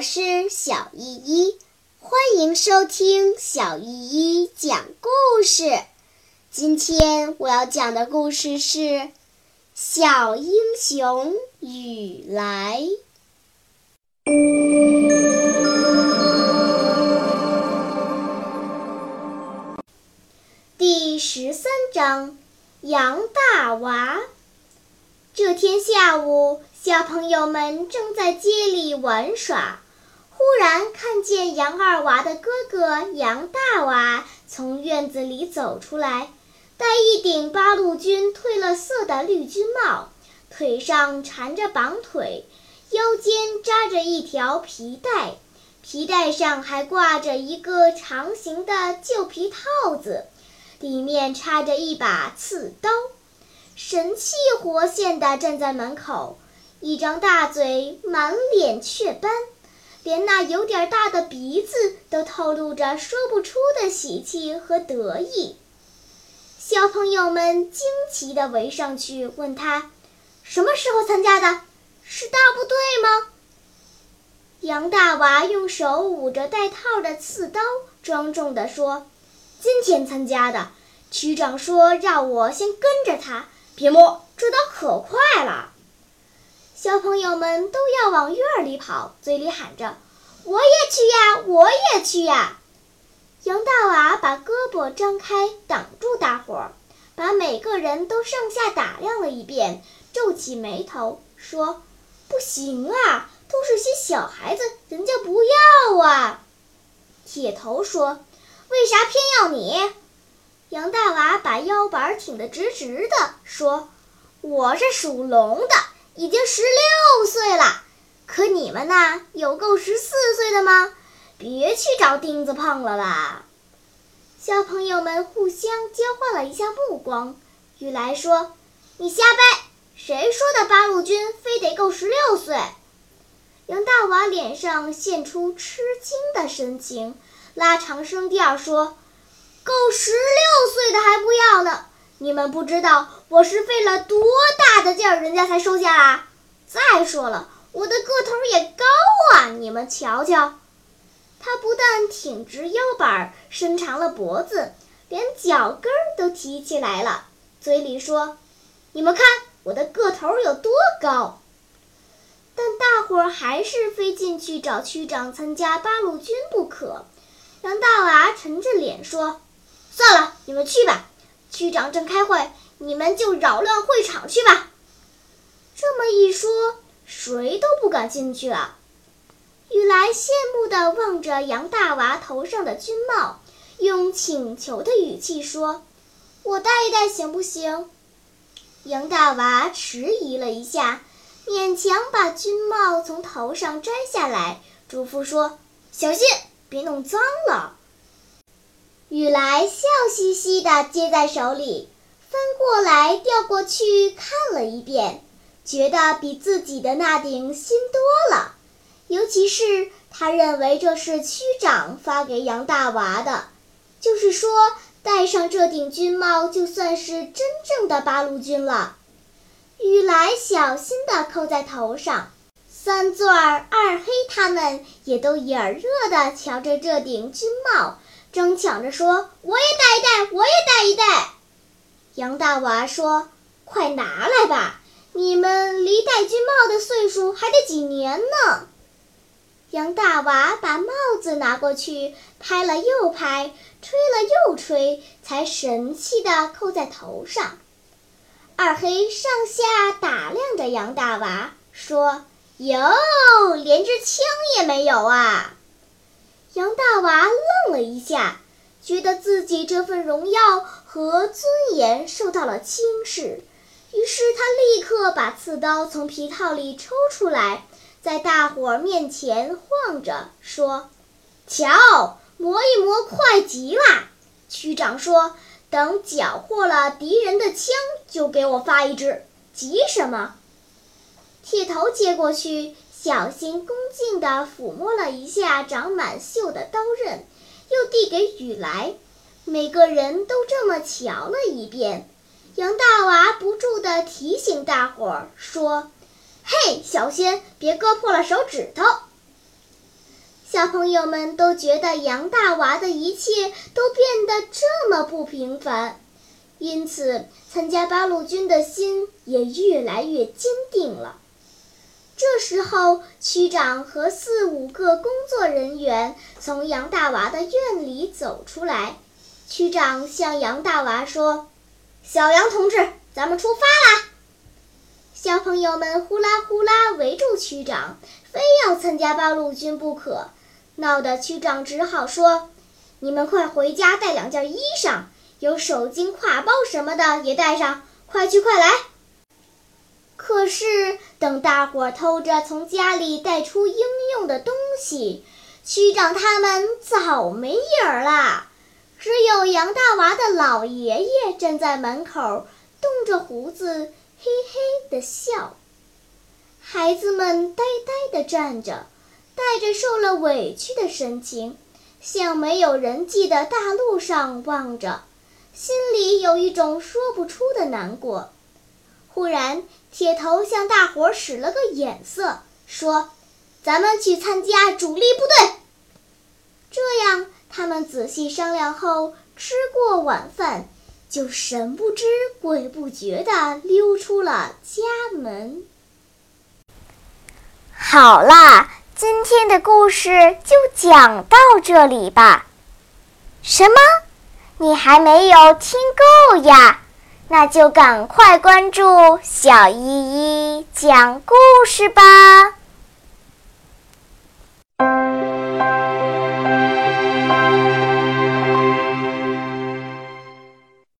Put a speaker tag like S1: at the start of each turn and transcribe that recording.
S1: 我是小依依，欢迎收听小依依讲故事。今天我要讲的故事是《小英雄雨来》第十三章：杨大娃。这天下午。小朋友们正在街里玩耍，忽然看见杨二娃的哥哥杨大娃从院子里走出来，戴一顶八路军褪了色的绿军帽，腿上缠着绑腿，腰间扎着一条皮带，皮带上还挂着一个长形的旧皮套子，里面插着一把刺刀，神气活现地站在门口。一张大嘴，满脸雀斑，连那有点大的鼻子都透露着说不出的喜气和得意。小朋友们惊奇地围上去问他：“什么时候参加的？是大部队吗？”杨大娃用手捂着带套的刺刀，庄重地说：“今天参加的。区长说让我先跟着他，别摸，这刀可快了。”小朋友们都要往院里跑，嘴里喊着：“我也去呀，我也去呀！”杨大娃把胳膊张开挡住大伙儿，把每个人都上下打量了一遍，皱起眉头说：“不行啊，都是些小孩子，人家不要啊。”铁头说：“为啥偏要你？”杨大娃把腰板挺得直直的说：“我是属龙的。”已经十六岁了，可你们呢？有够十四岁的吗？别去找钉子碰了吧！小朋友们互相交换了一下目光。雨来说：“你瞎掰！谁说的八路军非得够十六岁？”杨大娃脸上现出吃惊的神情，拉长声调说：“够十六岁的还不要呢！”你们不知道我是费了多大的劲儿，人家才收下啊！再说了，我的个头也高啊，你们瞧瞧。他不但挺直腰板，伸长了脖子，连脚跟都提起来了，嘴里说：“你们看我的个头有多高。”但大伙儿还是非进去找区长参加八路军不可。杨大娃沉着脸说：“算了，你们去吧。”区长正开会，你们就扰乱会场去吧。这么一说，谁都不敢进去了。雨来羡慕地望着杨大娃头上的军帽，用请求的语气说：“我戴一戴行不行？”杨大娃迟疑了一下，勉强把军帽从头上摘下来，嘱咐说：“小心，别弄脏了。”雨来笑嘻嘻地接在手里，翻过来调过去看了一遍，觉得比自己的那顶新多了。尤其是他认为这是区长发给杨大娃的，就是说戴上这顶军帽就算是真正的八路军了。雨来小心地扣在头上，三钻、二黑他们也都眼热的瞧着这顶军帽。争抢着说：“我也戴一戴，我也戴一戴。”杨大娃说：“快拿来吧，你们离戴军帽的岁数还得几年呢。”杨大娃把帽子拿过去，拍了又拍，吹了又吹，才神气地扣在头上。二黑上下打量着杨大娃，说：“哟，连支枪也没有啊！”杨大娃愣了一下，觉得自己这份荣耀和尊严受到了轻视，于是他立刻把刺刀从皮套里抽出来，在大伙儿面前晃着说：“瞧，磨一磨，快极了。”区长说：“等缴获了敌人的枪，就给我发一支。急什么？”铁头接过去。小心恭敬地抚摸了一下长满锈的刀刃，又递给雨来。每个人都这么瞧了一遍。杨大娃不住地提醒大伙儿说：“嘿，小心别割破了手指头。”小朋友们都觉得杨大娃的一切都变得这么不平凡，因此参加八路军的心也越来越坚定了。这时候，区长和四五个工作人员从杨大娃的院里走出来。区长向杨大娃说：“小杨同志，咱们出发啦！”小朋友们呼啦呼啦围住区长，非要参加八路军不可。闹得区长只好说：“你们快回家带两件衣裳，有手巾、挎包什么的也带上，快去快来。”可是等大伙儿偷着从家里带出应用的东西，区长他们早没影儿了，只有杨大娃的老爷爷站在门口，动着胡子，嘿嘿地笑。孩子们呆呆地站着。带着受了委屈的神情，向没有人迹的大路上望着，心里有一种说不出的难过。忽然，铁头向大伙使了个眼色，说：“咱们去参加主力部队。”这样，他们仔细商量后，吃过晚饭，就神不知鬼不觉地溜出了家门。
S2: 好啦。今天的故事就讲到这里吧。什么？你还没有听够呀？那就赶快关注小依依讲故事吧。